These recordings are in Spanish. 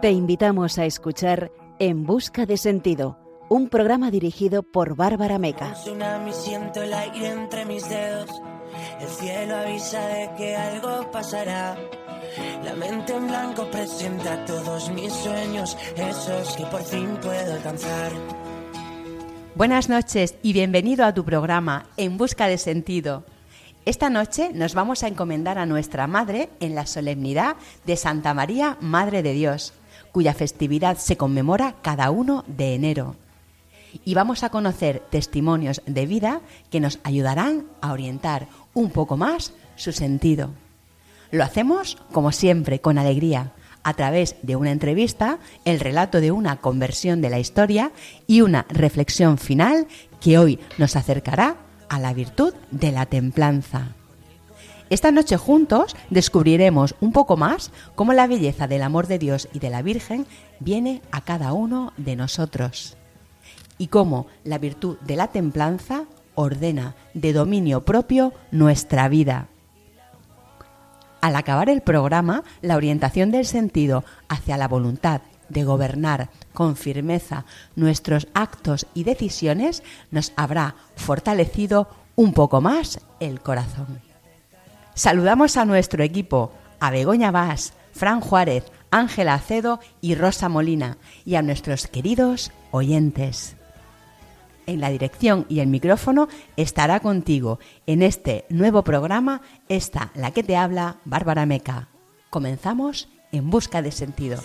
Te invitamos a escuchar En Busca de Sentido, un programa dirigido por Bárbara Meca. siento el aire entre mis dedos. El cielo avisa de que algo pasará. La mente en blanco presenta todos mis sueños, esos que por fin puedo alcanzar. Buenas noches y bienvenido a tu programa En Busca de Sentido. Esta noche nos vamos a encomendar a nuestra Madre en la solemnidad de Santa María, Madre de Dios cuya festividad se conmemora cada uno de enero. Y vamos a conocer testimonios de vida que nos ayudarán a orientar un poco más su sentido. Lo hacemos, como siempre, con alegría, a través de una entrevista, el relato de una conversión de la historia y una reflexión final que hoy nos acercará a la virtud de la templanza. Esta noche juntos descubriremos un poco más cómo la belleza del amor de Dios y de la Virgen viene a cada uno de nosotros y cómo la virtud de la templanza ordena de dominio propio nuestra vida. Al acabar el programa, la orientación del sentido hacia la voluntad de gobernar con firmeza nuestros actos y decisiones nos habrá fortalecido un poco más el corazón. Saludamos a nuestro equipo, a Begoña Vaz, Fran Juárez, Ángela Acedo y Rosa Molina, y a nuestros queridos oyentes. En la dirección y el micrófono estará contigo en este nuevo programa, esta la que te habla, Bárbara Meca. Comenzamos en busca de sentido.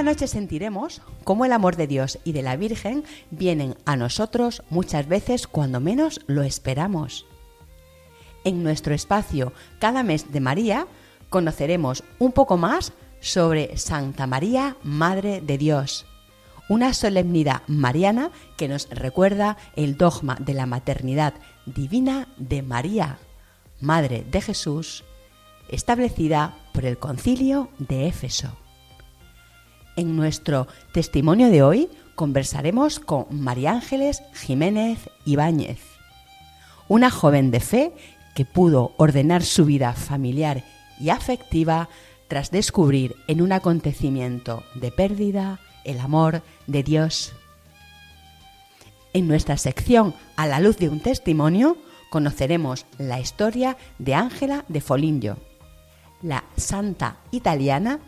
Esta noche sentiremos cómo el amor de Dios y de la Virgen vienen a nosotros muchas veces cuando menos lo esperamos. En nuestro espacio Cada mes de María conoceremos un poco más sobre Santa María, Madre de Dios, una solemnidad mariana que nos recuerda el dogma de la maternidad divina de María, Madre de Jesús, establecida por el concilio de Éfeso. En nuestro testimonio de hoy conversaremos con María Ángeles Jiménez Ibáñez, una joven de fe que pudo ordenar su vida familiar y afectiva tras descubrir en un acontecimiento de pérdida el amor de Dios. En nuestra sección A la luz de un testimonio conoceremos la historia de Ángela de Foligno, la santa italiana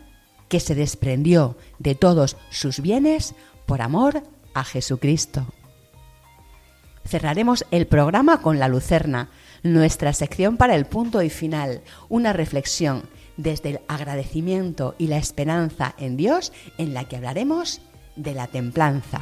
que se desprendió de todos sus bienes por amor a Jesucristo. Cerraremos el programa con la Lucerna, nuestra sección para el punto y final, una reflexión desde el agradecimiento y la esperanza en Dios en la que hablaremos de la templanza.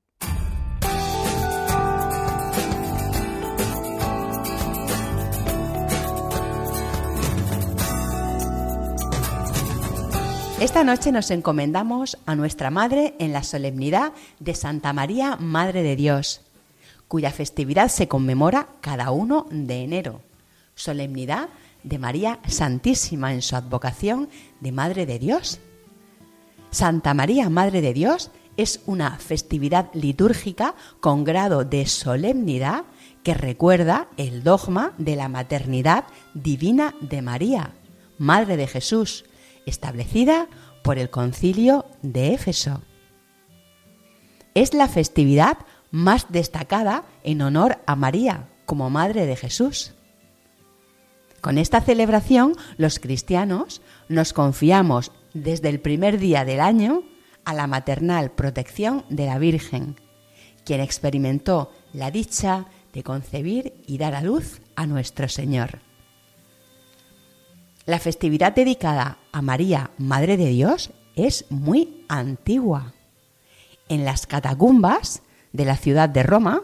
Esta noche nos encomendamos a nuestra Madre en la solemnidad de Santa María, Madre de Dios, cuya festividad se conmemora cada uno de enero. Solemnidad de María Santísima en su advocación de Madre de Dios. Santa María, Madre de Dios, es una festividad litúrgica con grado de solemnidad que recuerda el dogma de la maternidad divina de María, Madre de Jesús, establecida por el concilio de Éfeso. es la festividad más destacada en honor a María como Madre de Jesús. Con esta celebración los cristianos nos confiamos desde el primer día del año a la maternal protección de la Virgen, quien experimentó la dicha de concebir y dar a luz a nuestro Señor. La festividad dedicada a María, Madre de Dios, es muy antigua. En las catacumbas de la ciudad de Roma,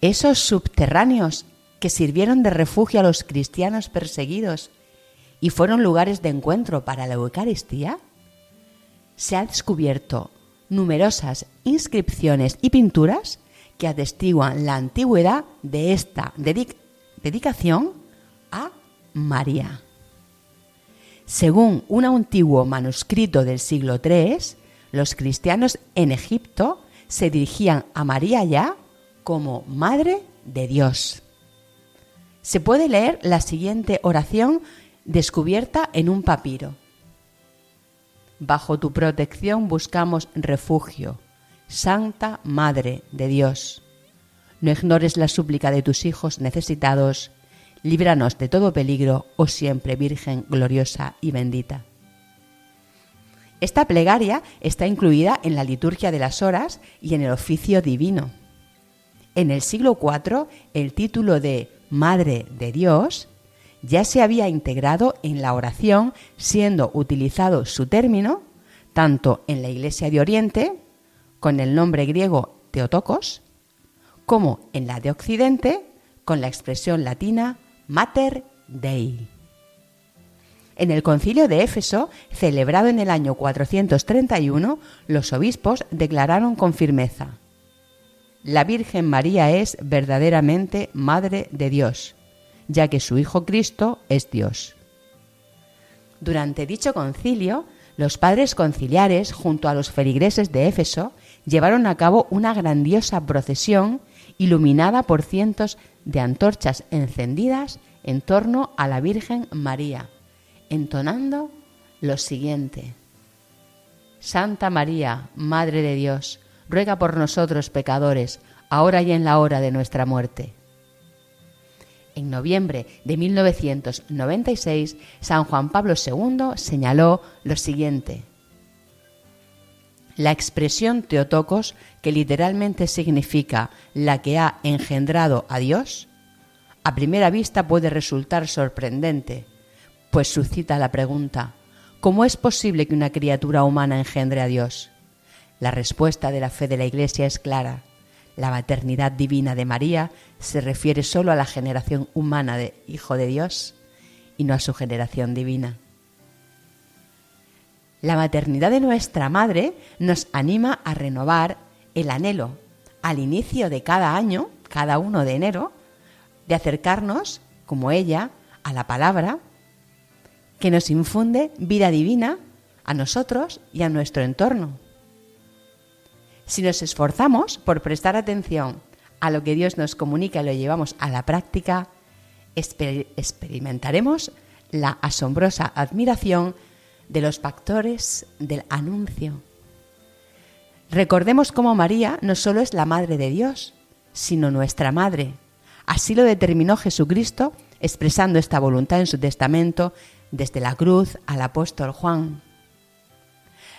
esos subterráneos que sirvieron de refugio a los cristianos perseguidos y fueron lugares de encuentro para la Eucaristía, se ha descubierto numerosas inscripciones y pinturas que atestiguan la antigüedad de esta dedicación a María. Según un antiguo manuscrito del siglo III, los cristianos en Egipto se dirigían a María ya como Madre de Dios. Se puede leer la siguiente oración descubierta en un papiro. Bajo tu protección buscamos refugio, Santa Madre de Dios. No ignores la súplica de tus hijos necesitados, líbranos de todo peligro, oh siempre Virgen gloriosa y bendita. Esta plegaria está incluida en la liturgia de las horas y en el oficio divino. En el siglo IV, el título de Madre de Dios ya se había integrado en la oración, siendo utilizado su término tanto en la Iglesia de Oriente, con el nombre griego Teotokos, como en la de Occidente, con la expresión latina Mater Dei. En el concilio de Éfeso, celebrado en el año 431, los obispos declararon con firmeza, La Virgen María es verdaderamente Madre de Dios, ya que su Hijo Cristo es Dios. Durante dicho concilio, los padres conciliares, junto a los feligreses de Éfeso, llevaron a cabo una grandiosa procesión iluminada por cientos de antorchas encendidas en torno a la Virgen María, entonando lo siguiente. Santa María, Madre de Dios, ruega por nosotros pecadores, ahora y en la hora de nuestra muerte. En noviembre de 1996, San Juan Pablo II señaló lo siguiente. La expresión Teotocos, que literalmente significa la que ha engendrado a Dios, a primera vista puede resultar sorprendente, pues suscita la pregunta, ¿cómo es posible que una criatura humana engendre a Dios? La respuesta de la fe de la Iglesia es clara. La maternidad divina de María se refiere solo a la generación humana de Hijo de Dios y no a su generación divina. La maternidad de nuestra Madre nos anima a renovar el anhelo al inicio de cada año, cada uno de enero, de acercarnos, como ella, a la palabra que nos infunde vida divina a nosotros y a nuestro entorno. Si nos esforzamos por prestar atención a lo que Dios nos comunica y lo llevamos a la práctica, experimentaremos la asombrosa admiración de los factores del anuncio. Recordemos cómo María no solo es la Madre de Dios, sino nuestra Madre. Así lo determinó Jesucristo expresando esta voluntad en su testamento desde la cruz al apóstol Juan.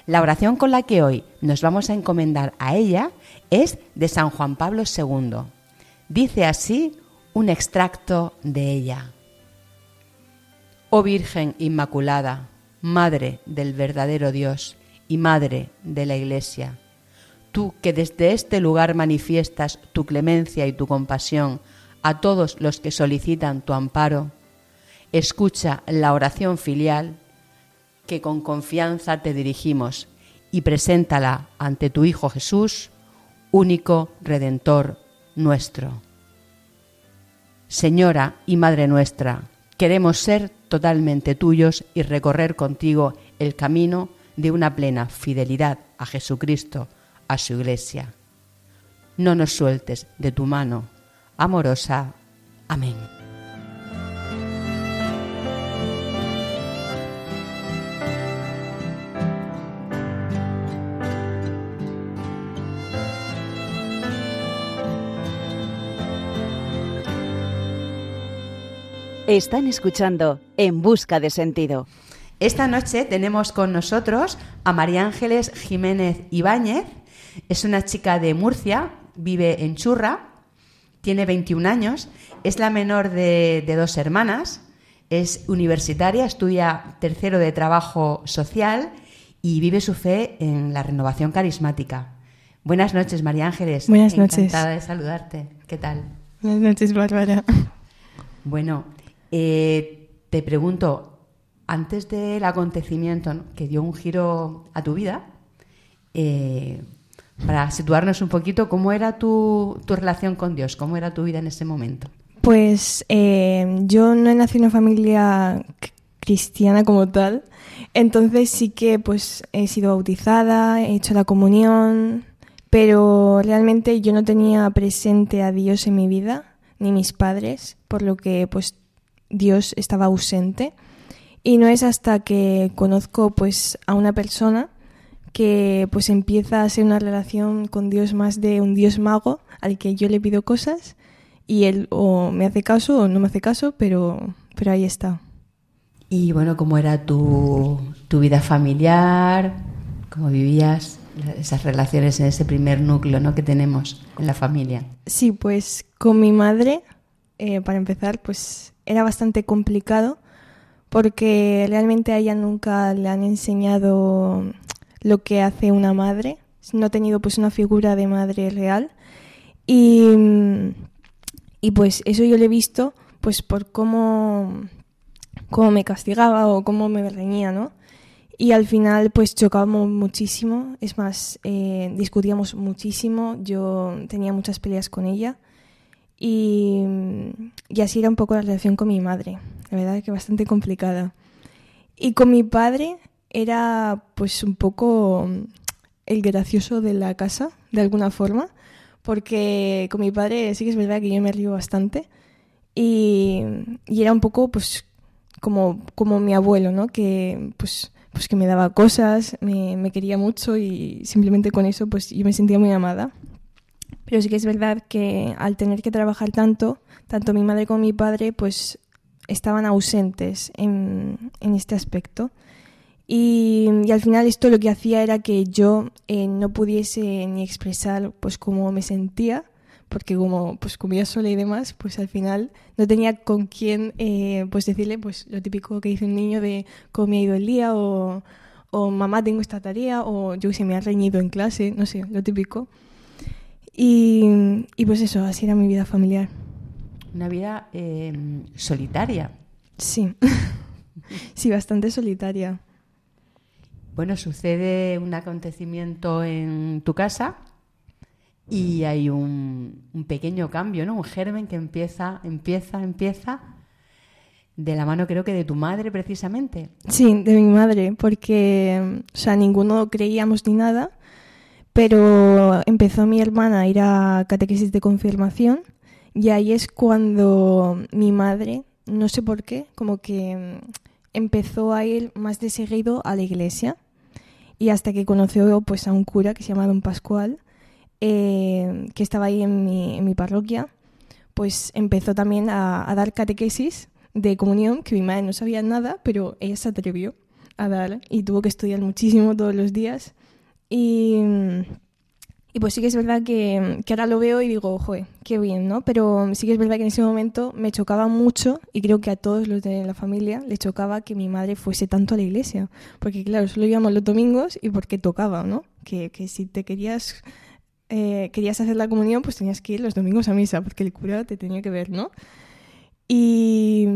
La oración con la que hoy nos vamos a encomendar a ella es de San Juan Pablo II. Dice así un extracto de ella. Oh Virgen Inmaculada, Madre del verdadero Dios y Madre de la Iglesia, tú que desde este lugar manifiestas tu clemencia y tu compasión a todos los que solicitan tu amparo, escucha la oración filial que con confianza te dirigimos y preséntala ante tu Hijo Jesús, único Redentor nuestro. Señora y Madre nuestra, queremos ser totalmente tuyos y recorrer contigo el camino de una plena fidelidad a Jesucristo, a su Iglesia. No nos sueltes de tu mano amorosa. Amén. Están escuchando En Busca de Sentido. Esta noche tenemos con nosotros a María Ángeles Jiménez Ibáñez. Es una chica de Murcia, vive en Churra, tiene 21 años, es la menor de, de dos hermanas, es universitaria, estudia tercero de trabajo social y vive su fe en la renovación carismática. Buenas noches, María Ángeles. Buenas noches. Encantada de saludarte. ¿Qué tal? Buenas noches, Bárbara. Bueno, eh, te pregunto, antes del acontecimiento que dio un giro a tu vida, eh, para situarnos un poquito, ¿cómo era tu, tu, relación con Dios? ¿Cómo era tu vida en ese momento? Pues eh, yo no he nacido en una familia cristiana como tal, entonces sí que pues he sido bautizada, he hecho la comunión, pero realmente yo no tenía presente a Dios en mi vida, ni mis padres, por lo que pues Dios estaba ausente. Y no es hasta que conozco pues a una persona que pues empieza a ser una relación con Dios más de un Dios mago al que yo le pido cosas y él o me hace caso o no me hace caso, pero, pero ahí está. Y bueno, ¿cómo era tu, tu vida familiar? ¿Cómo vivías esas relaciones en ese primer núcleo ¿no? que tenemos en la familia? Sí, pues con mi madre, eh, para empezar, pues era bastante complicado porque realmente a ella nunca le han enseñado lo que hace una madre. No ha tenido pues una figura de madre real. Y, y pues eso yo lo he visto pues por cómo, cómo me castigaba o cómo me reñía, ¿no? Y al final pues chocábamos muchísimo, es más, eh, discutíamos muchísimo, yo tenía muchas peleas con ella y, y, así era un poco la relación con mi madre, la verdad es que bastante complicada. Y con mi padre era pues un poco el gracioso de la casa, de alguna forma, porque con mi padre sí que es verdad que yo me río bastante y, y era un poco pues como, como mi abuelo, ¿no? Que pues pues que me daba cosas, me, me, quería mucho y simplemente con eso pues yo me sentía muy amada. Pero sí que es verdad que al tener que trabajar tanto, tanto mi madre como mi padre pues estaban ausentes en, este aspecto. Y, y, al final esto lo que hacía era que yo eh, no pudiese ni expresar pues cómo me sentía porque como pues comía sola y demás, pues al final no tenía con quién eh, pues decirle pues lo típico que dice un niño de cómo me ha ido el día o, o mamá tengo esta tarea o yo se me ha reñido en clase, no sé, lo típico. Y, y pues eso, así era mi vida familiar. Una vida eh, solitaria. Sí, sí, bastante solitaria. Bueno, sucede un acontecimiento en tu casa y hay un, un, pequeño cambio, ¿no? Un germen que empieza, empieza, empieza de la mano creo que de tu madre precisamente. Sí, de mi madre, porque o sea, ninguno creíamos ni nada, pero empezó mi hermana a ir a catequesis de confirmación y ahí es cuando mi madre, no sé por qué, como que empezó a ir más de seguido a la iglesia y hasta que conoció pues a un cura que se llama Don Pascual eh, que estaba ahí en mi, en mi, parroquia, pues empezó también a, a, dar catequesis de comunión, que mi madre no sabía nada, pero ella se atrevió a dar y tuvo que estudiar muchísimo todos los días. Y, y pues sí que es verdad que, que, ahora lo veo y digo, joder, qué bien, ¿no? Pero sí que es verdad que en ese momento me chocaba mucho y creo que a todos los de la familia les chocaba que mi madre fuese tanto a la iglesia. Porque claro, solo íbamos los domingos y porque tocaba, ¿no? Que, que si te querías eh, querías hacer la comunión, pues tenías que ir los domingos a misa, porque el cura te tenía que ver, ¿no? Y,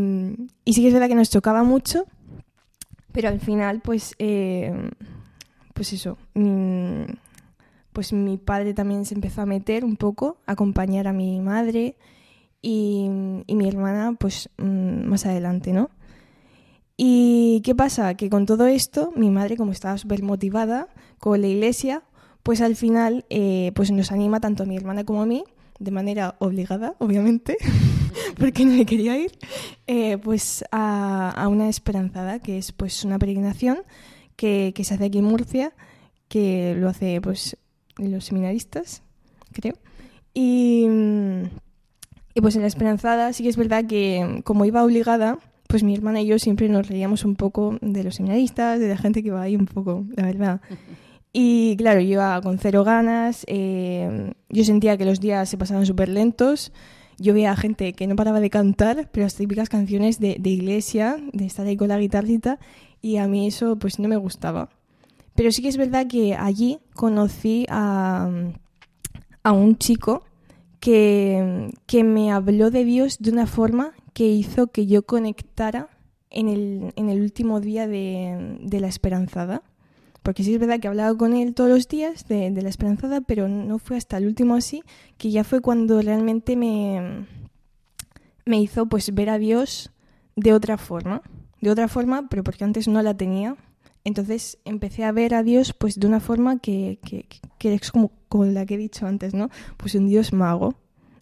y sí que es verdad que nos chocaba mucho, pero al final, pues, eh, pues eso, mi, pues mi padre también se empezó a meter un poco, a acompañar a mi madre y, y mi hermana, pues, mm, más adelante, ¿no? ¿Y qué pasa? Que con todo esto, mi madre, como estaba súper motivada con la iglesia, pues al final eh, pues nos anima tanto a mi hermana como a mí, de manera obligada, obviamente, porque no me quería ir, eh, pues a, a, una esperanzada, que es pues una peregrinación que, que, se hace aquí en Murcia, que lo hace pues los seminaristas, creo. Y, Y pues en la esperanzada sí que es verdad que como iba obligada, pues mi hermana y yo siempre nos reíamos un poco de los seminaristas, de la gente que va ahí un poco, la verdad. Y claro, yo iba con cero ganas, eh, yo sentía que los días se pasaban súper lentos, yo veía gente que no paraba de cantar, pero las típicas canciones de, de, iglesia, de estar ahí con la guitarrita, y a mí eso pues no me gustaba. Pero sí que es verdad que allí conocí a, a un chico que, que me habló de Dios de una forma que hizo que yo conectara en el, en el último día de, de, la esperanzada. Porque sí es verdad que hablaba con él todos los días de, de, la esperanzada, pero no fue hasta el último así, que ya fue cuando realmente me, me hizo pues ver a Dios de otra forma. De otra forma, pero porque antes no la tenía. Entonces empecé a ver a Dios pues de una forma que, que, que es como con la que he dicho antes, ¿no? Pues un Dios mago,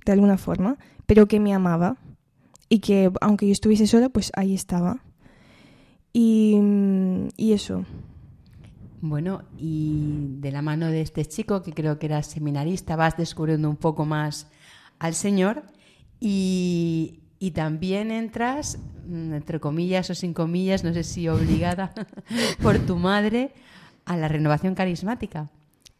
de alguna forma, pero que me amaba y que aunque yo estuviese sola, pues ahí estaba. Y, y, eso. Bueno, y de la mano de este chico, que creo que era seminarista, vas descubriendo un poco más al Señor y, y también entras, mm, entre comillas o sin comillas, no sé si obligada por tu madre, a la renovación carismática.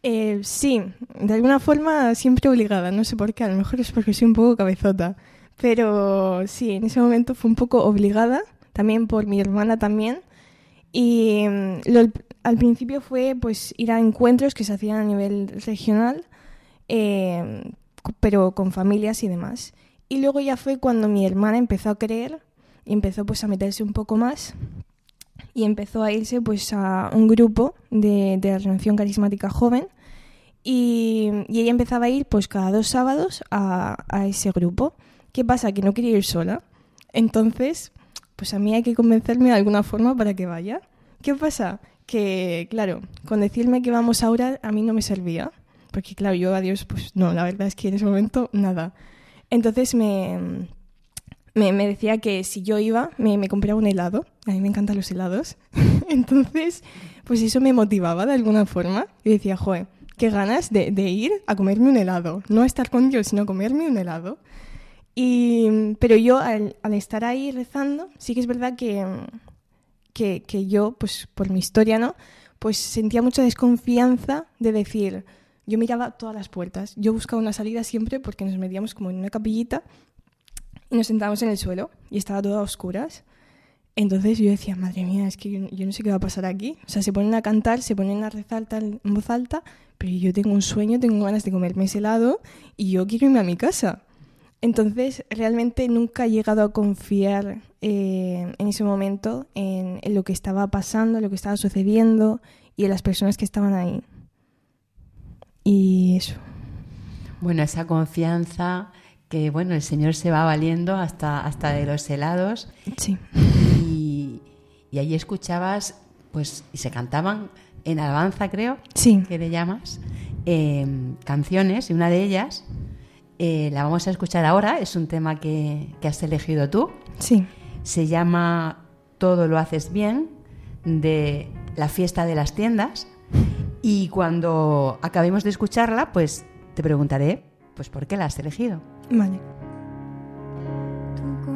Eh, sí, de alguna forma siempre obligada, no sé por qué, a lo mejor es porque soy un poco cabezota, pero sí, en ese momento fue un poco obligada, también por mi hermana también, y mm, lo, al principio fue pues ir a encuentros que se hacían a nivel regional, eh, pero con familias y demás. Y luego ya fue cuando mi hermana empezó a creer y empezó pues a meterse un poco más y empezó a irse pues a un grupo de, de la Renovación Carismática Joven y, y, ella empezaba a ir pues cada dos sábados a, a, ese grupo. ¿Qué pasa? Que no quería ir sola. Entonces, pues a mí hay que convencerme de alguna forma para que vaya. ¿Qué pasa? Que, claro, con decirme que vamos ahora a mí no me servía. Porque, claro, yo a Dios, pues no, la verdad es que en ese momento nada. Entonces me, me, decía que si yo iba, me, me, compraba un helado. A mí me encantan los helados. Entonces, pues eso me motivaba de alguna forma. Y decía, joder, qué ganas de, ir a comerme un helado. No estar con Dios, sino comerme un helado. Y, pero yo, al, al estar ahí rezando, sí que es verdad que, que, que, yo, pues por mi historia, ¿no? Pues sentía mucha desconfianza de decir, yo miraba todas las puertas. Yo buscaba una salida siempre porque nos metíamos como en una capillita y nos sentábamos en el suelo y estaba todo a oscuras. Entonces yo decía, madre mía, es que yo, no sé qué va a pasar aquí. O sea, se ponen a cantar, se ponen a rezar en voz alta, pero yo tengo un sueño, tengo ganas de comerme ese helado y yo quiero irme a mi casa. Entonces, realmente nunca he llegado a confiar eh, en ese momento en, en, lo que estaba pasando, lo que estaba sucediendo y en las personas que estaban ahí. Y eso. Bueno, esa confianza que bueno, el Señor se va valiendo hasta, hasta de los helados. Sí. Y, y allí escuchabas, pues, y se cantaban en alabanza, creo, sí. que le llamas, eh, canciones, y una de ellas eh, la vamos a escuchar ahora, es un tema que, que has elegido tú. Sí. Se llama Todo lo haces bien, de la fiesta de las tiendas. Y cuando acabemos de escucharla, pues te preguntaré, pues, ¿por qué la has elegido? Vale. Tú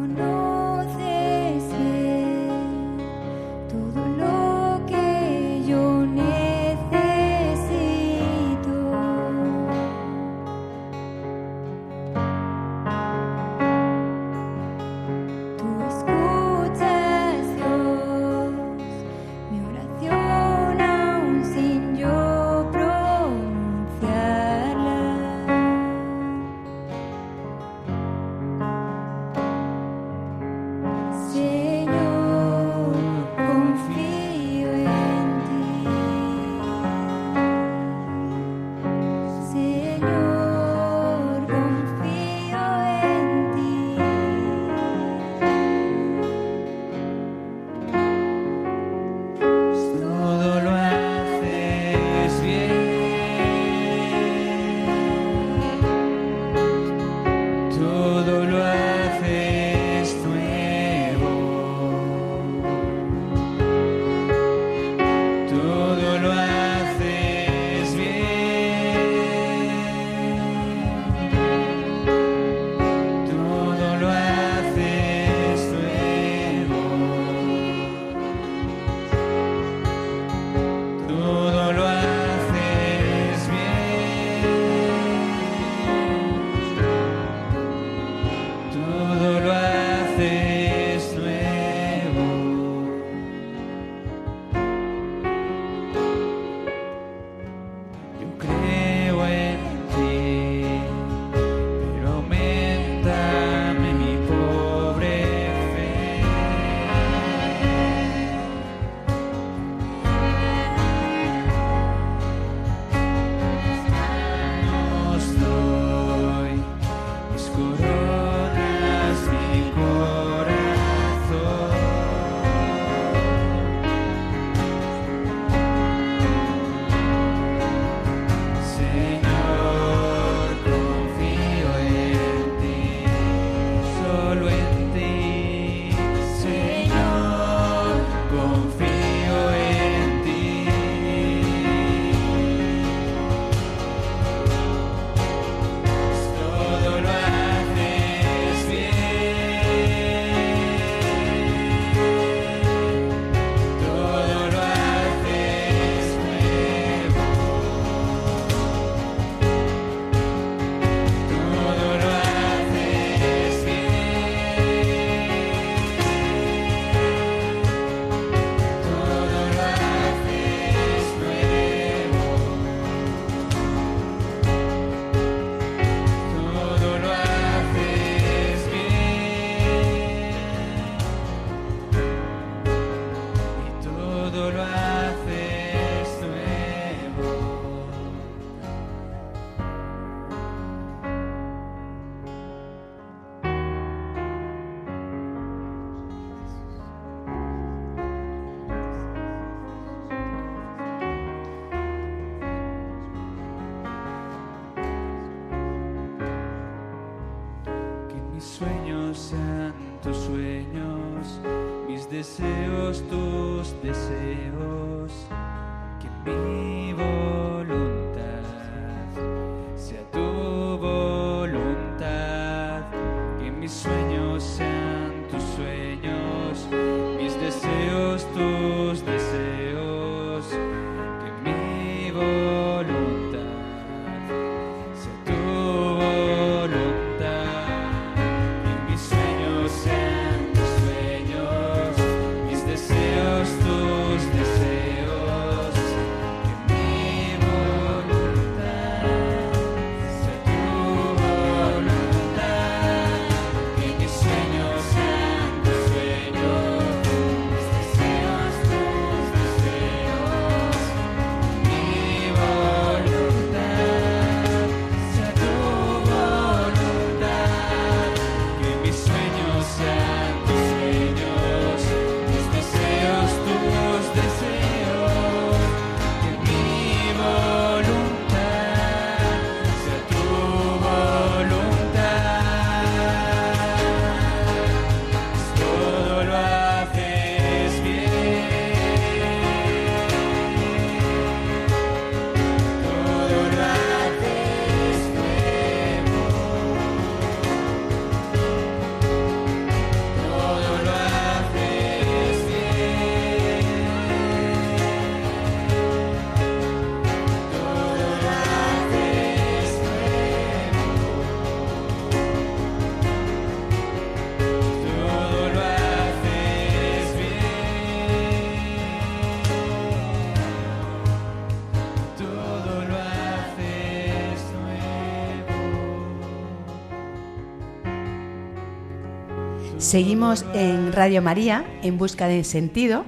Seguimos en Radio María en busca de sentido.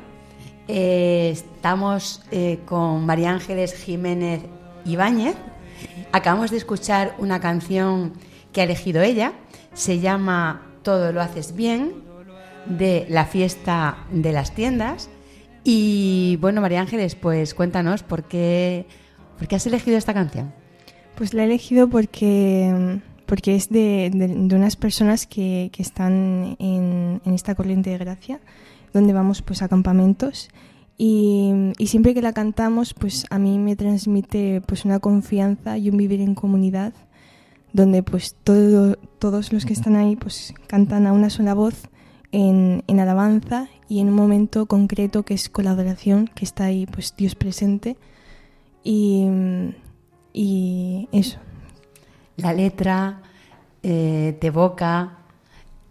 Eh, estamos eh, con María Ángeles Jiménez Ibáñez. Acabamos de escuchar una canción que ha elegido ella. Se llama Todo lo haces bien, de la fiesta de las tiendas. Y bueno, María Ángeles, pues cuéntanos por qué, por qué has elegido esta canción. Pues la he elegido porque, porque es de, de- de unas personas que, que están en, en esta corriente de gracia, donde vamos pues a campamentos. Y, y siempre que la cantamos, pues a mí me transmite pues una confianza y un vivir en comunidad, donde pues todo- todos los que están ahí pues cantan a una sola voz en, en alabanza y en un momento concreto que es con la adoración, que está ahí pues Dios presente. Y, y eso. La letra eh, te evoca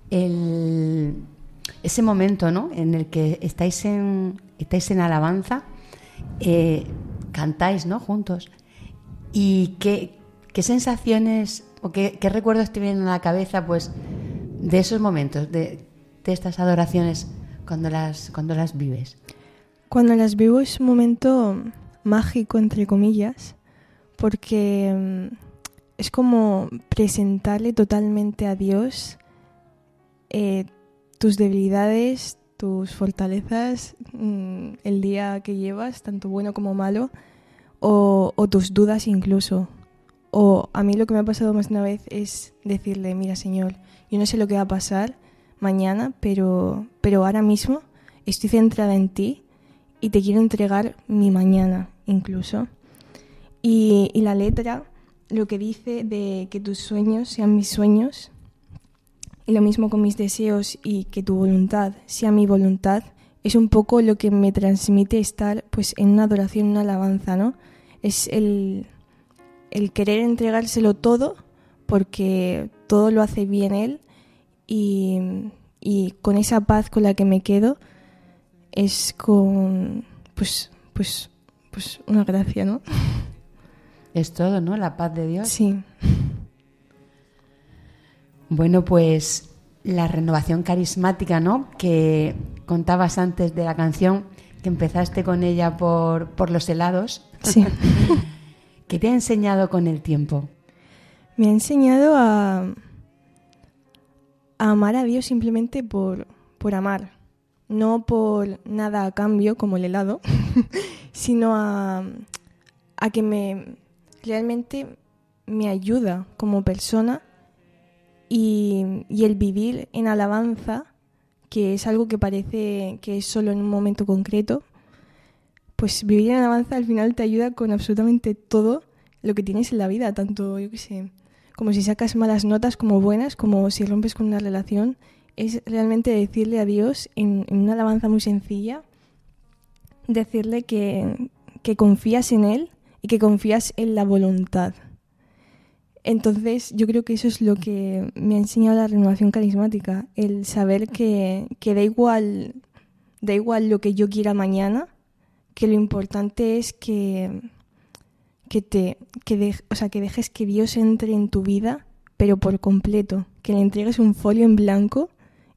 el, ese momento ¿no? en el que estáis en, estáis en alabanza, eh, cantáis ¿no? juntos. ¿Y qué, qué sensaciones o qué, qué recuerdos te vienen a la cabeza pues, de esos momentos, de, de estas adoraciones cuando las, cuando las vives? Cuando las vivo es un momento mágico, entre comillas, porque mm, es como presentarle totalmente a Dios eh, tus debilidades, tus fortalezas, mm, el día que llevas, tanto bueno como malo, o, tus dudas incluso. O a mí lo que me ha pasado más de una vez es decirle, mira Señor, yo no sé lo que va a pasar mañana, pero, pero ahora mismo estoy centrada en ti y te quiero entregar mi mañana incluso. Y, y la letra lo que dice de que tus sueños sean mis sueños y lo mismo con mis deseos y que tu voluntad sea mi voluntad es un poco lo que me transmite estar pues en una adoración, una alabanza, ¿no? Es el, el querer entregárselo todo porque todo lo hace bien él y, y con esa paz con la que me quedo es con pues pues pues una gracia, ¿no? Es todo, ¿no? La paz de Dios. Sí. Bueno, pues la renovación carismática, ¿no? Que contabas antes de la canción, que empezaste con ella por, por los helados. Sí. ¿Qué te ha enseñado con el tiempo? Me ha enseñado a, a amar a Dios simplemente por, por amar, no por nada a cambio como el helado, sino a, a que me realmente me ayuda como persona y, y el vivir en alabanza, que es algo que parece que es solo en un momento concreto, pues vivir en alabanza al final te ayuda con absolutamente todo lo que tienes en la vida, tanto, yo qué sé, como si sacas malas notas como buenas, como si rompes con una relación, es realmente decirle a Dios en, una alabanza muy sencilla, decirle que, que confías en Él y que confías en la voluntad. Entonces yo creo que eso es lo que me ha enseñado la renovación carismática, el saber que, que da igual, da igual lo que yo quiera mañana, que lo importante es que, que te que, de- o sea, que dejes que Dios entre en tu vida, pero por completo, que le entregues un folio en blanco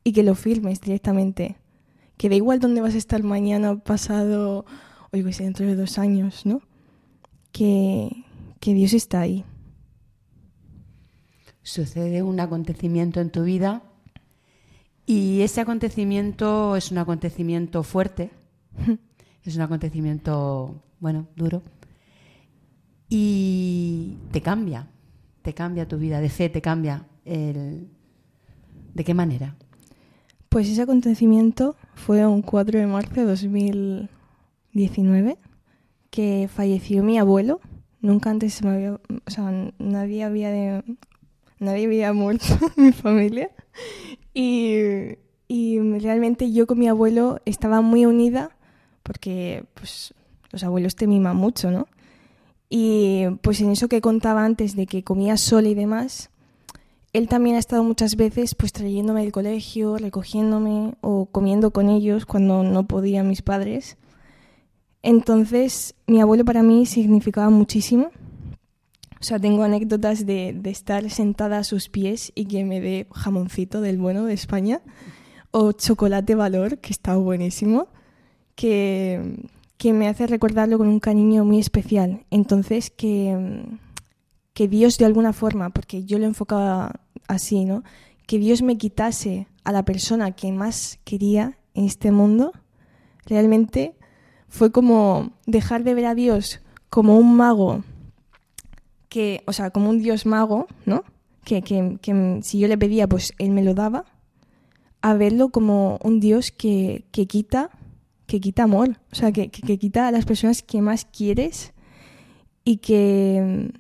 y que lo firmes directamente. Que da igual dónde vas a estar mañana, pasado, o sé, dentro de dos años, ¿no? Que, que Dios está ahí. Sucede un acontecimiento en tu vida y ese acontecimiento es un acontecimiento fuerte, es un acontecimiento, bueno, duro y te cambia, te cambia tu vida de fe, te cambia el... ¿De qué manera? Pues ese acontecimiento fue un 4 de marzo de 2019 que falleció mi abuelo. Nunca antes se me había, o sea, nadie había de, nadie había muerto en mi familia. Y, y realmente yo con mi abuelo estaba muy unida porque pues los abuelos te miman mucho, ¿no? Y pues en eso que contaba antes de que comía sola y demás, él también ha estado muchas veces pues trayéndome del colegio, recogiéndome o comiendo con ellos cuando no podían mis padres. Entonces, mi abuelo para mí significaba muchísimo. O sea, tengo anécdotas de, de estar sentada a sus pies y que me dé jamoncito del bueno de España o chocolate valor, que está buenísimo, que, que me hace recordarlo con un cariño muy especial. Entonces, que, que Dios de alguna forma, porque yo lo enfocaba así, ¿no? Que Dios me quitase a la persona que más quería en este mundo, realmente fue como dejar de ver a Dios como un mago que, o sea, como un Dios mago, ¿no? Que, que, que si yo le pedía, pues él me lo daba, a verlo como un Dios que, que quita, que quita amor, o sea, que, que, quita a las personas que más quieres y que,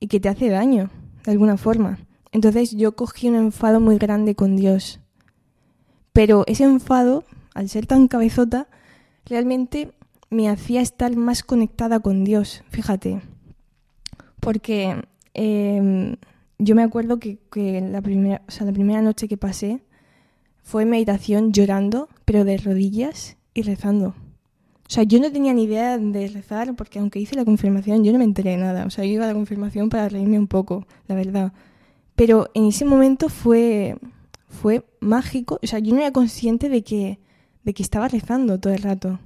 y que te hace daño, de alguna forma. Entonces yo cogí un enfado muy grande con Dios. Pero ese enfado, al ser tan cabezota, realmente me hacía estar más conectada con Dios, fíjate. Porque eh, yo me acuerdo que, que la, primera, o sea, la primera noche que pasé fue meditación llorando, pero de rodillas y rezando. O sea, yo no tenía ni idea de rezar porque aunque hice la confirmación, yo no me enteré de nada. O sea, yo iba a la confirmación para reírme un poco, la verdad. Pero en ese momento fue, fue mágico. O sea, yo no era consciente de que, de que estaba rezando todo el rato.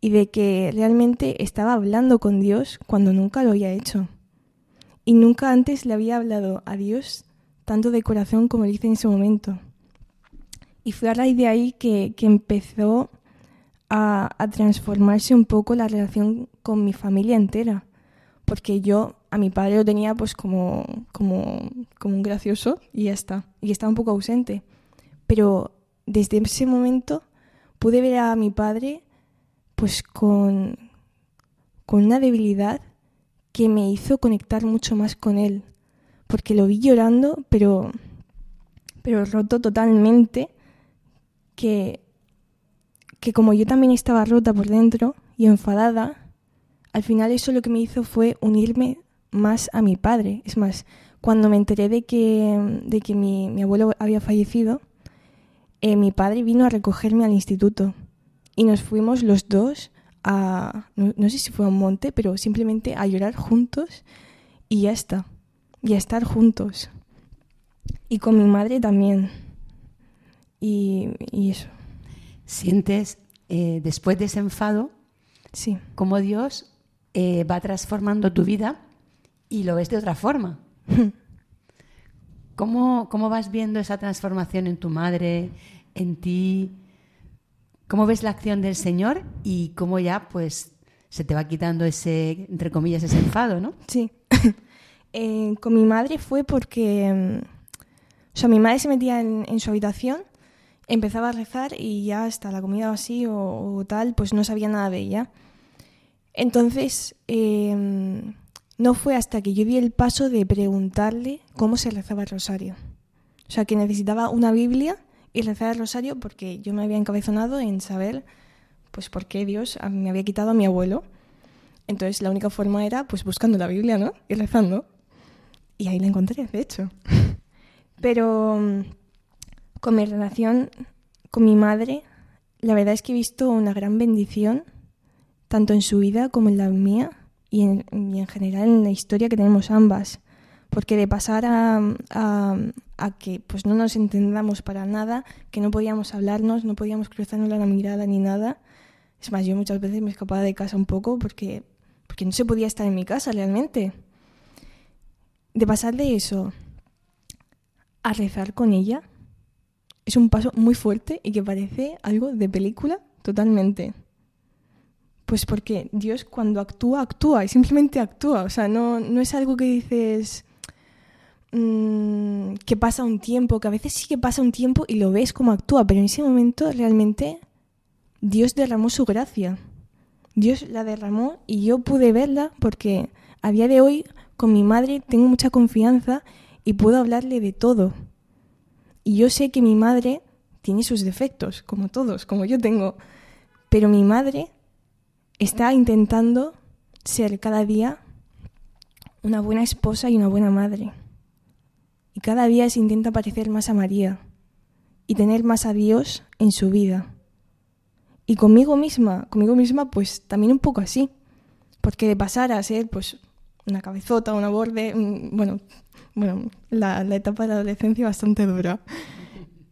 Y de que realmente estaba hablando con Dios cuando nunca lo había hecho. Y nunca antes le había hablado a Dios tanto de corazón como lo hice en ese momento. Y fue a raíz de ahí que, que empezó a, a transformarse un poco la relación con mi familia entera. Porque yo a mi padre lo tenía pues como, como, como un gracioso y ya está. Y estaba un poco ausente. Pero desde ese momento pude ver a mi padre pues con, con una debilidad que me hizo conectar mucho más con él. Porque lo vi llorando, pero, pero roto totalmente, que, que como yo también estaba rota por dentro y enfadada, al final eso lo que me hizo fue unirme más a mi padre. Es más, cuando me enteré de que, de que mi, mi abuelo había fallecido, eh, mi padre vino a recogerme al instituto y nos fuimos los dos a, no, no sé si fue a un monte, pero simplemente a llorar juntos y ya está, y a estar juntos. Y con mi madre también. Y, y eso, Sientes, eh, después de ese enfado, sí. cómo Dios eh, va transformando tu vida y lo ves de otra forma. ¿Cómo, ¿Cómo vas viendo esa transformación en tu madre, en ti? ¿Cómo ves la acción del Señor y cómo ya pues se te va quitando ese, entre comillas, ese enfado, ¿no? Sí. Eh, con mi madre fue porque. mm, O sea, mi madre se metía en, su habitación, empezaba a rezar y ya hasta la comida o así o, o tal, pues no sabía nada de ella. Entonces, eh, no fue hasta que yo di el paso de preguntarle cómo se rezaba el rosario. O sea, que necesitaba una Biblia y rezar el rosario porque yo me había encabezonado en saber, pues, por qué Dios me había quitado a mi abuelo. Entonces, la única forma era, pues, buscando la Biblia, ¿no? Y rezando. Y ahí la encontré, de hecho. Pero mm, con mi relación con mi madre, la verdad es que he visto una gran bendición, tanto en su vida como en la mía, y en, general en la historia que tenemos ambas. Porque de pasar a, a, a que pues no nos entendamos para nada, que no podíamos hablarnos, no podíamos cruzarnos la mirada ni nada. Es más, yo muchas veces me escapaba de casa un poco porque, porque no se podía estar en mi casa realmente. De pasar de eso a rezar con ella es un paso muy fuerte y que parece algo de película totalmente. Pues porque Dios cuando actúa, actúa y simplemente actúa. O sea, no, no es algo que dices mm, que pasa un tiempo, que a veces sí que pasa un tiempo y lo ves como actúa, pero en ese momento realmente Dios derramó su gracia. Dios la derramó y yo pude verla porque a día de hoy con mi madre tengo mucha confianza y puedo hablarle de todo. Y yo sé que mi madre tiene sus defectos, como todos, como yo tengo. Pero mi madre está intentando ser cada día una buena esposa y una buena madre. Y cada día se intenta parecer más a María y tener más a Dios en su vida. Y conmigo misma, conmigo misma pues también un poco así. Porque de pasar a ser pues una cabezota, una borde, bueno, bueno, la, la etapa de la adolescencia bastante dura.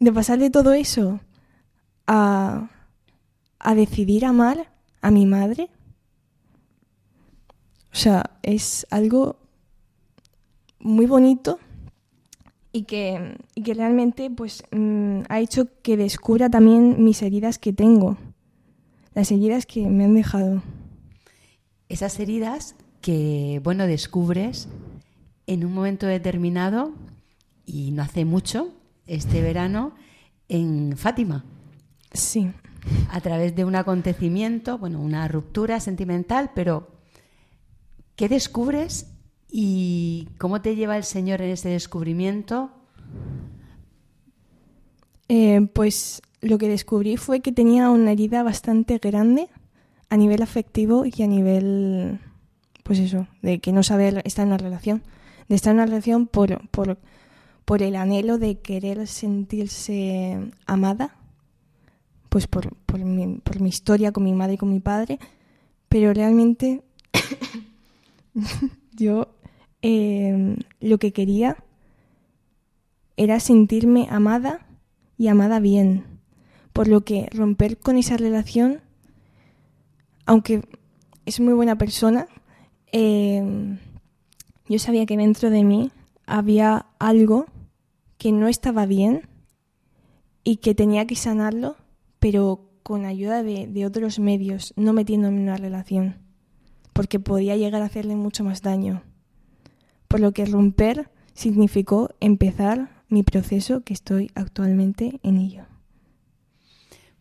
De pasar de todo eso a, a decidir amar a mi madre, o sea, es algo muy bonito y que, y que realmente pues mm, ha hecho que descubra también mis heridas que tengo, las heridas que me han dejado. Esas heridas que, bueno, descubres en un momento determinado y no hace mucho, este verano, en Fátima, Sí. A través de un acontecimiento, bueno, una ruptura sentimental, pero ¿qué descubres y cómo te lleva el Señor en ese descubrimiento? Eh, pues lo que descubrí fue que tenía una herida bastante grande a nivel afectivo y a nivel, pues eso, de que no saber estar en una relación, de estar en una relación por, por, por el anhelo de querer sentirse amada, pues por, por, mi, por mi historia con mi madre y con mi padre, pero realmente yo eh, lo que quería era sentirme amada y amada bien, por lo que romper con esa relación, aunque es muy buena persona, eh, yo sabía que dentro de mí había algo que no estaba bien y que tenía que sanarlo, pero con ayuda de, otros medios, no metiéndome en una relación, porque podía llegar a hacerle mucho más daño. Por lo que romper significó empezar mi proceso que estoy actualmente en ello.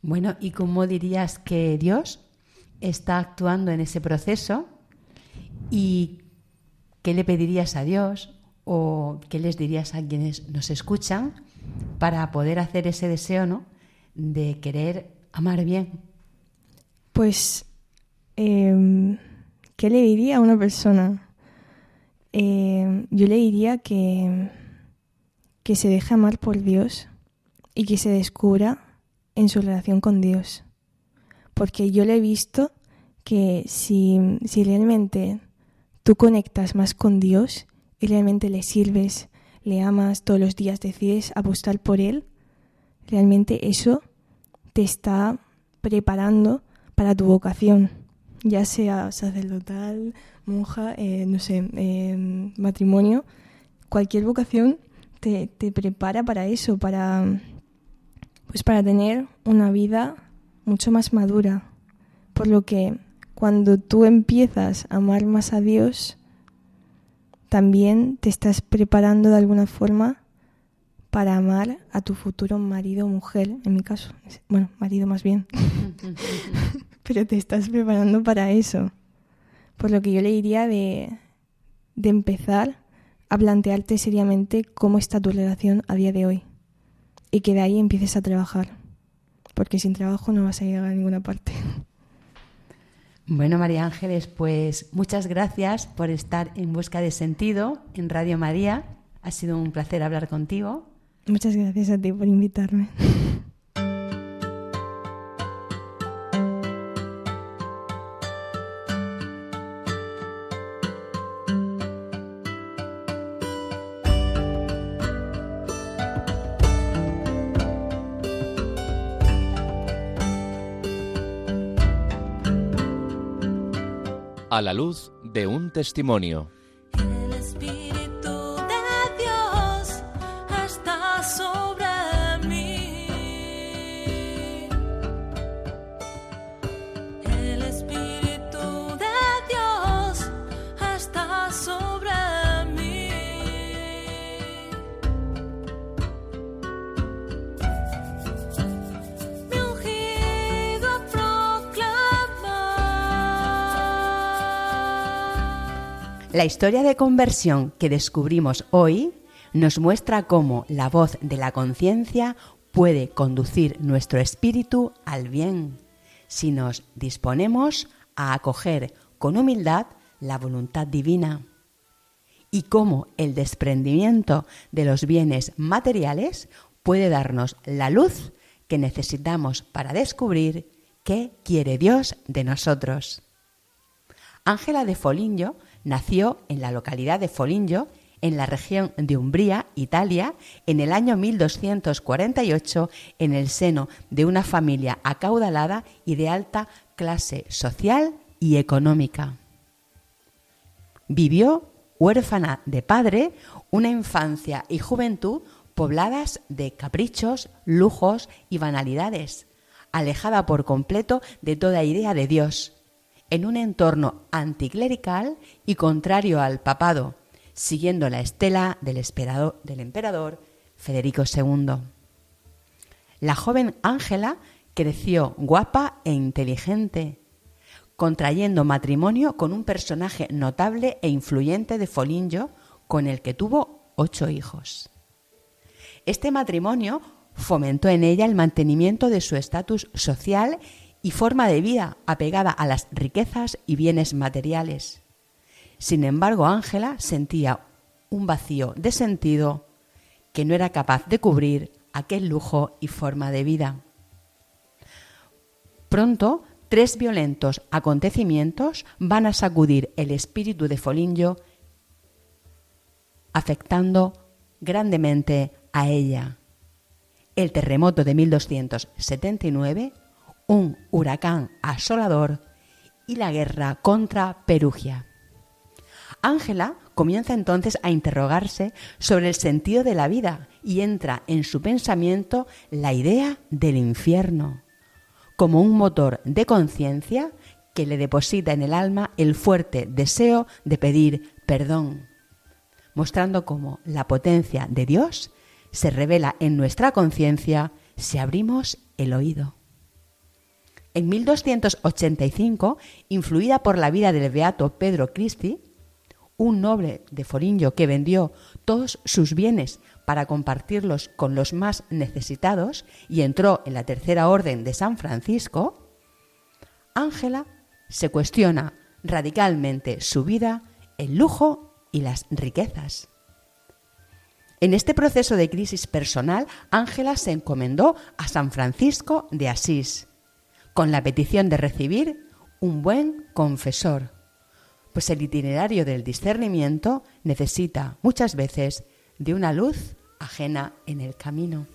Bueno, ¿y cómo dirías que Dios está actuando en ese proceso? ¿Y qué le pedirías a Dios o qué les dirías a quienes nos escuchan para poder hacer ese deseo, ¿no? De querer amar bien. Pues, eh, ¿qué le diría a una persona? Eh, yo le diría que, que se deje amar por Dios y que se descubra en su relación con Dios. Porque yo le he visto que si, si realmente tú conectas más con Dios y realmente le sirves, le amas todos los días, decides apostar por Él, realmente eso te está preparando para tu vocación, ya sea sacerdotal, monja, eh, no sé, eh, matrimonio, cualquier vocación te, te prepara para eso, para, pues para tener una vida mucho más madura. Por lo que cuando tú empiezas a amar más a Dios, también te estás preparando de alguna forma para amar a tu futuro marido o mujer, en mi caso. Bueno, marido más bien. Pero te estás preparando para eso. Por lo que yo le diría de, de empezar a plantearte seriamente cómo está tu relación a día de hoy. Y que de ahí empieces a trabajar. Porque sin trabajo no vas a llegar a ninguna parte. Bueno, María Ángeles, pues muchas gracias por estar en busca de sentido en Radio María. Ha sido un placer hablar contigo. Muchas gracias a ti por invitarme. A la luz de un testimonio. La historia de conversión que descubrimos hoy nos muestra cómo la voz de la conciencia puede conducir nuestro espíritu al bien si nos disponemos a acoger con humildad la voluntad divina y cómo el desprendimiento de los bienes materiales puede darnos la luz que necesitamos para descubrir qué quiere Dios de nosotros. Ángela de Foligno nació en la localidad de Foligno, en la región de Umbría, Italia, en el año 1248, en el seno de una familia acaudalada y de alta clase social y económica. Vivió huérfana de padre una infancia y juventud pobladas de caprichos, lujos y banalidades, alejada por completo de toda idea de Dios, en un entorno anticlerical y contrario al papado, siguiendo la estela del, esperado- del emperador Federico II. La joven Ángela creció guapa e inteligente, contrayendo matrimonio con un personaje notable e influyente de Foligno, con el que tuvo ocho hijos. Este matrimonio fomentó en ella el mantenimiento de su estatus social y forma de vida apegada a las riquezas y bienes materiales. Sin embargo, Ángela sentía un vacío de sentido que no era capaz de cubrir aquel lujo y forma de vida. Pronto, tres violentos acontecimientos van a sacudir el espíritu de Foligno, afectando grandemente a ella. El terremoto de 1279, un huracán asolador y la guerra contra Perugia. Ángela comienza entonces a interrogarse sobre el sentido de la vida y entra en su pensamiento la idea del infierno, como un motor de conciencia que le deposita en el alma el fuerte deseo de pedir perdón, mostrando cómo la potencia de Dios se revela en nuestra conciencia si abrimos el oído. En 1285, influida por la vida del beato Pedro Cristi, un noble de Foligno que vendió todos sus bienes para compartirlos con los más necesitados y entró en la tercera orden de San Francisco, Ángela se cuestiona radicalmente su vida, el lujo y las riquezas. En este proceso de crisis personal, Ángela se encomendó a San Francisco de Asís, con la petición de recibir un buen confesor, pues el itinerario del discernimiento necesita muchas veces de una luz ajena en el camino.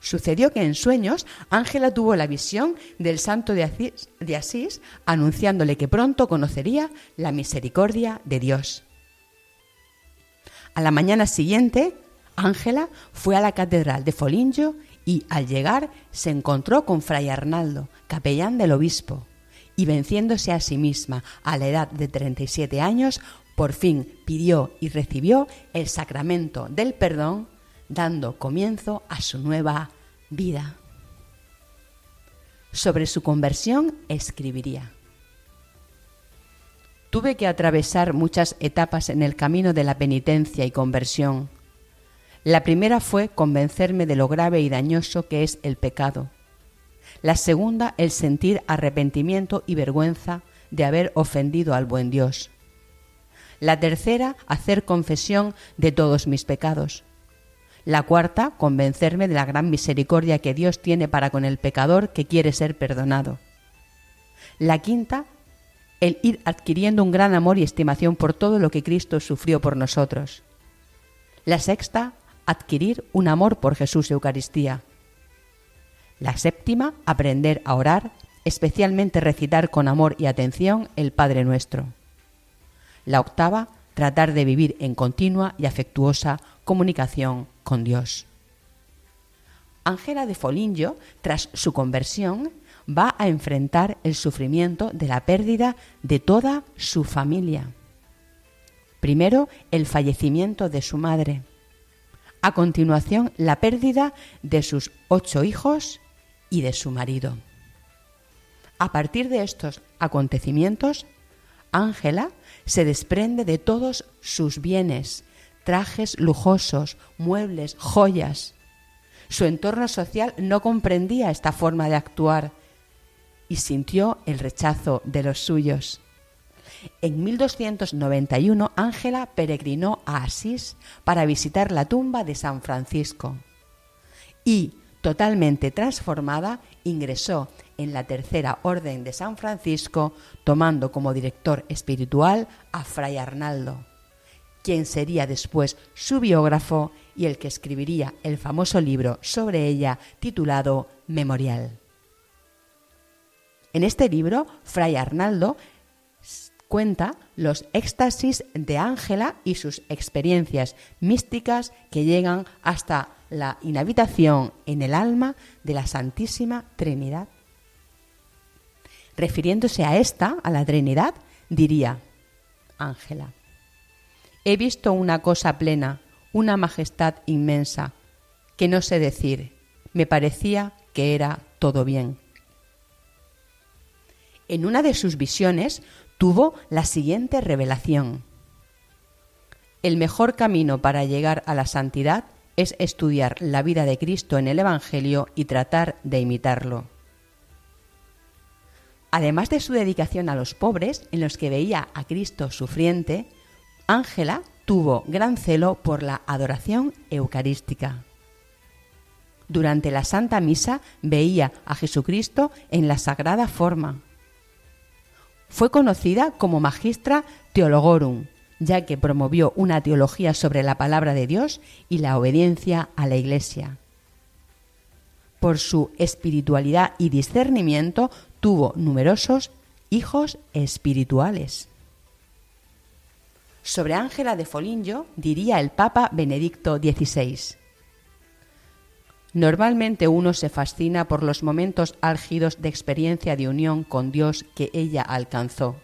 Sucedió que en sueños Ángela tuvo la visión del santo de Asís, de Asís, anunciándole que pronto conocería la misericordia de Dios. A la mañana siguiente, Ángela fue a la catedral de Foligno y al llegar se encontró con Fray Arnaldo, capellán del obispo, y venciéndose a sí misma a la edad de 37 años, por fin pidió y recibió el sacramento del perdón, dando comienzo a su nueva vida. Sobre su conversión escribiría. Tuve que atravesar muchas etapas en el camino de la penitencia y conversión. La primera fue convencerme de lo grave y dañoso que es el pecado. La segunda, el sentir arrepentimiento y vergüenza de haber ofendido al buen Dios. La tercera, hacer confesión de todos mis pecados. La cuarta, convencerme de la gran misericordia que Dios tiene para con el pecador que quiere ser perdonado. La quinta, el ir adquiriendo un gran amor y estimación por todo lo que Cristo sufrió por nosotros. La sexta, adquirir un amor por Jesús Eucaristía. La séptima, aprender a orar, especialmente recitar con amor y atención el Padre Nuestro. La octava, tratar de vivir en continua y afectuosa comunicación con Dios. Ángela de Foligno, tras su conversión, va a enfrentar el sufrimiento de la pérdida de toda su familia. Primero, el fallecimiento de su madre. A continuación, la pérdida de sus ocho hijos y de su marido. A partir de estos acontecimientos, Ángela se desprende de todos sus bienes, trajes lujosos, muebles, joyas. Su entorno social no comprendía esta forma de actuar y sintió el rechazo de los suyos. En 1291 Ángela peregrinó a Asís para visitar la tumba de San Francisco y, totalmente transformada, ingresó en la tercera orden de San Francisco, tomando como director espiritual a Fray Arnaldo, quien sería después su biógrafo y el que escribiría el famoso libro sobre ella titulado Memorial. En este libro, Fray Arnaldo cuenta los éxtasis de Ángela y sus experiencias místicas que llegan hasta la inhabitación en el alma de la Santísima Trinidad. Refiriéndose a esta, a la Trinidad, diría, Ángela, he visto una cosa plena, una majestad inmensa, que no sé decir, me parecía que era todo bien. En una de sus visiones tuvo la siguiente revelación. El mejor camino para llegar a la santidad es estudiar la vida de Cristo en el Evangelio y tratar de imitarlo. Además de su dedicación a los pobres, en los que veía a Cristo sufriente, Ángela tuvo gran celo por la adoración eucarística. durante la Santa Misa veía a Jesucristo en la sagrada forma. Fue conocida como Magistra Theologorum, ya que promovió una teología sobre la palabra de Dios y la obediencia a la Iglesia. Por su espiritualidad y discernimiento tuvo numerosos hijos espirituales. Sobre Ángela de Foligno diría el Papa Benedicto XVI. Normalmente uno se fascina por los momentos álgidos de experiencia de unión con Dios que ella alcanzó,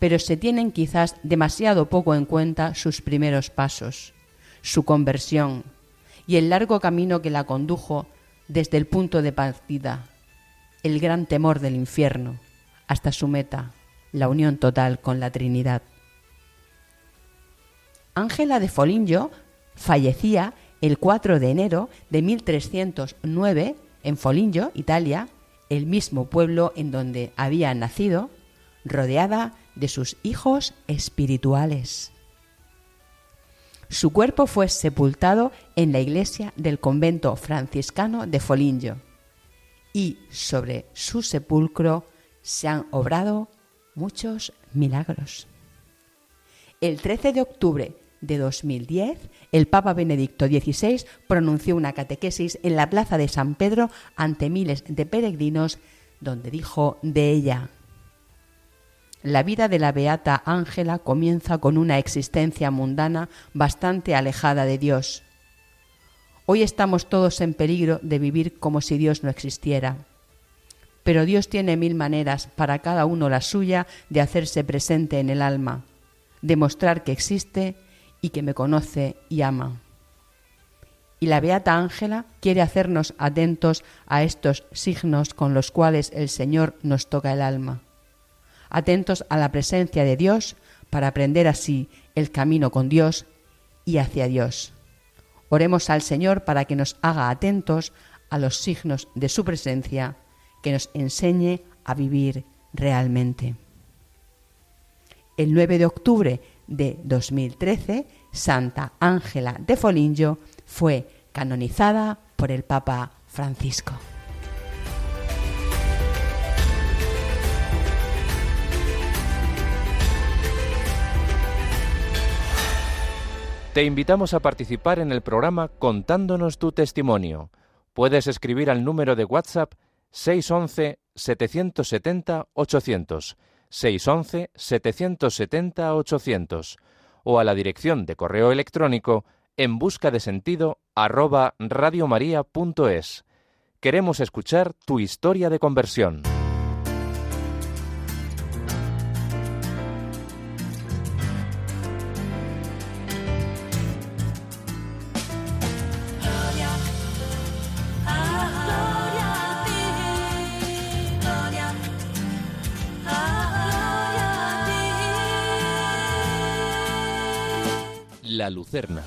pero se tienen quizás demasiado poco en cuenta sus primeros pasos, su conversión y el largo camino que la condujo desde el punto de partida, el gran temor del infierno, hasta su meta, la unión total con la Trinidad. Ángela de Foligno fallecía el 4 de enero de 1309 en Foligno, Italia, el mismo pueblo en donde había nacido, rodeada de sus hijos espirituales. Su cuerpo fue sepultado en la iglesia del convento franciscano de Foligno y sobre su sepulcro se han obrado muchos milagros. El 13 de octubre de 2010, el Papa Benedicto XVI pronunció una catequesis en la plaza de San Pedro ante miles de peregrinos, donde dijo de ella, la vida de la beata Ángela comienza con una existencia mundana bastante alejada de Dios. Hoy estamos todos en peligro de vivir como si Dios no existiera. Pero Dios tiene mil maneras, para cada uno la suya, de hacerse presente en el alma, demostrar que existe y que me conoce y ama. Y la Beata Ángela quiere hacernos atentos a estos signos con los cuales el Señor nos toca el alma. Atentos a la presencia de Dios para aprender así el camino con Dios y hacia Dios. Oremos al Señor para que nos haga atentos a los signos de su presencia, que nos enseñe a vivir realmente. El 9 de octubre de 2013, Santa Ángela de Foligno fue canonizada por el Papa Francisco. Te invitamos a participar en el programa contándonos tu testimonio. Puedes escribir al número de WhatsApp 611-770-800, 611-770-800 o a la dirección de correo electrónico en busca de sentido arroba radiomaria.es. Queremos escuchar tu historia de conversión. Al Espíritu.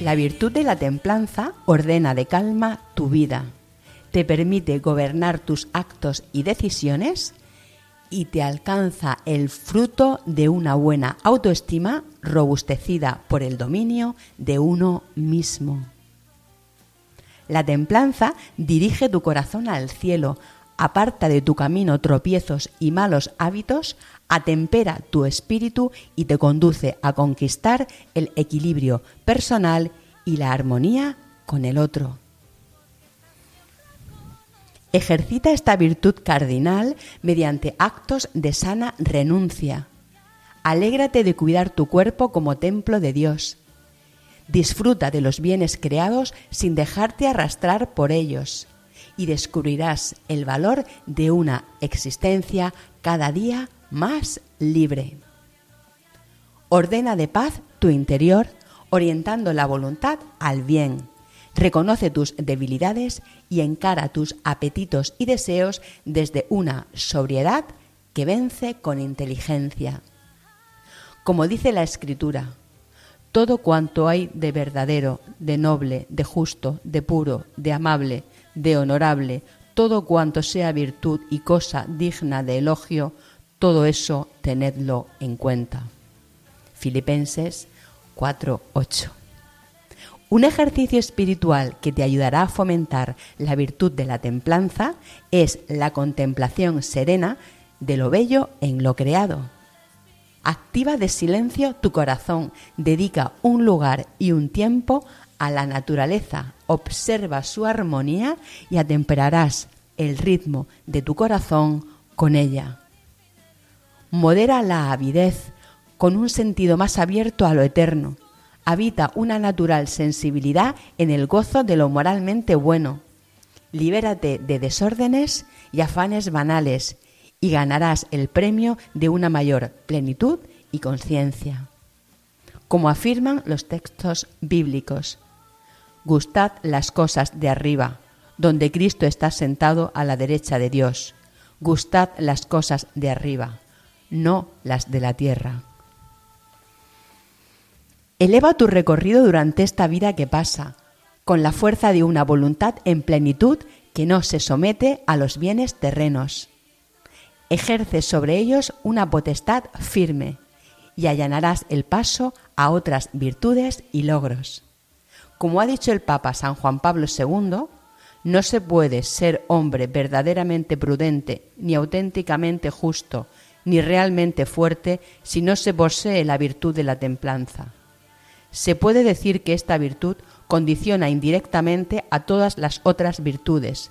La virtud de la templanza ordena de calma tu vida, te permite gobernar tus actos y decisiones y te alcanza el fruto de una buena autoestima robustecida por el dominio de uno mismo. La templanza dirige tu corazón al cielo, aparta de tu camino tropiezos y malos hábitos, atempera tu espíritu y te conduce a conquistar el equilibrio personal y la armonía con el otro. Ejercita esta virtud cardinal mediante actos de sana renuncia. Alégrate de cuidar tu cuerpo como templo de Dios. Disfruta de los bienes creados sin dejarte arrastrar por ellos y descubrirás el valor de una existencia cada día más libre. Ordena de paz tu interior orientando la voluntad al bien. Reconoce tus debilidades y encara tus apetitos y deseos desde una sobriedad que vence con inteligencia. Como dice la Escritura, todo cuanto hay de verdadero, de noble, de justo, de puro, de amable, de honorable, todo cuanto sea virtud y cosa digna de elogio, todo eso tenedlo en cuenta. Filipenses 4:8. Un ejercicio espiritual que te ayudará a fomentar la virtud de la templanza es la contemplación serena de lo bello en lo creado. Activa de silencio tu corazón, dedica un lugar y un tiempo a la naturaleza, observa su armonía y atemperarás el ritmo de tu corazón con ella. Modera la avidez con un sentido más abierto a lo eterno. Habita una natural sensibilidad en el gozo de lo moralmente bueno. Libérate de desórdenes y afanes banales y ganarás el premio de una mayor plenitud y conciencia. Como afirman los textos bíblicos, gustad las cosas de arriba, donde Cristo está sentado a la derecha de Dios. Gustad las cosas de arriba, no las de la tierra. Eleva tu recorrido durante esta vida que pasa, con la fuerza de una voluntad en plenitud que no se somete a los bienes terrenos. Ejerce sobre ellos una potestad firme y allanarás el paso a otras virtudes y logros. Como ha dicho el Papa San Juan Pablo II, no se puede ser hombre verdaderamente prudente, ni auténticamente justo, ni realmente fuerte si no se posee la virtud de la templanza. Se puede decir que esta virtud condiciona indirectamente a todas las otras virtudes,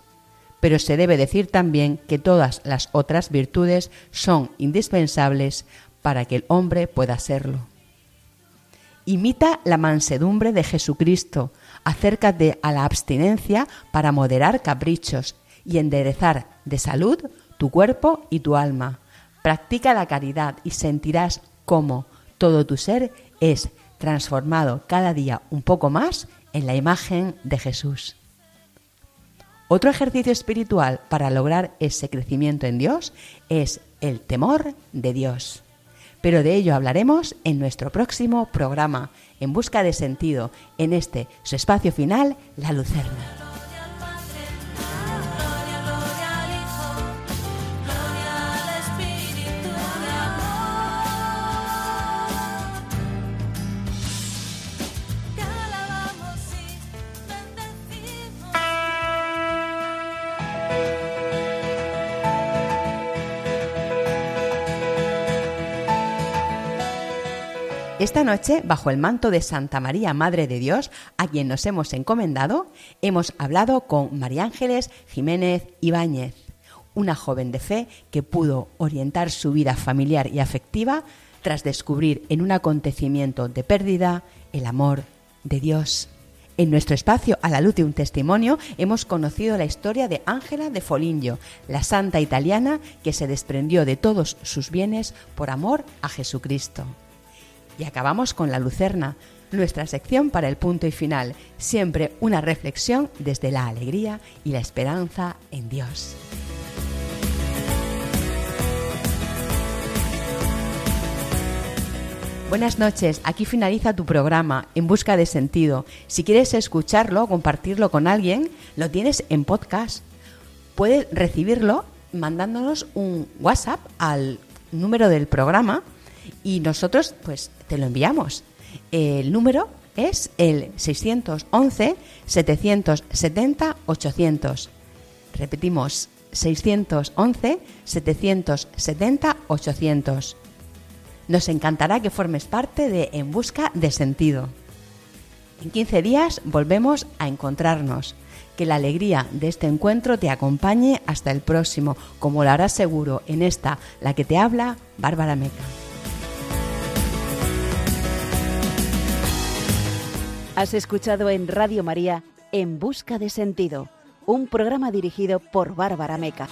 pero se debe decir también que todas las otras virtudes son indispensables para que el hombre pueda serlo. Imita la mansedumbre de Jesucristo, acércate a la abstinencia para moderar caprichos y enderezar de salud tu cuerpo y tu alma. Practica la caridad y sentirás cómo todo tu ser es transformado cada día un poco más en la imagen de Jesús. Otro ejercicio espiritual para lograr ese crecimiento en Dios es el temor de Dios. Pero de ello hablaremos en nuestro próximo programa, En Busca de Sentido, en este, su espacio final, La Lucerna. Esta noche, bajo el manto de Santa María, Madre de Dios, a quien nos hemos encomendado, hemos hablado con María Ángeles Jiménez Ibáñez, una joven de fe que pudo orientar su vida familiar y afectiva tras descubrir en un acontecimiento de pérdida el amor de Dios. En nuestro espacio A la luz de un testimonio hemos conocido la historia de Ángela de Foligno, la santa italiana que se desprendió de todos sus bienes por amor a Jesucristo. Y acabamos con la Lucerna, nuestra sección para el punto y final, siempre una reflexión desde la alegría y la esperanza en Dios. Buenas noches, aquí finaliza tu programa En Busca de Sentido. Si quieres escucharlo o compartirlo con alguien, lo tienes en podcast. Puedes recibirlo mandándonos un WhatsApp al número del programa y nosotros pues te lo enviamos. El número es el 611 770 800. Repetimos, 611 770 800. Nos encantará que formes parte de En Busca de Sentido. En 15 días volvemos a encontrarnos. Que la alegría de este encuentro te acompañe hasta el próximo, como lo harás seguro en esta, la que te habla, Bárbara Meca. Has escuchado en Radio María En Busca de Sentido, un programa dirigido por Bárbara Meca.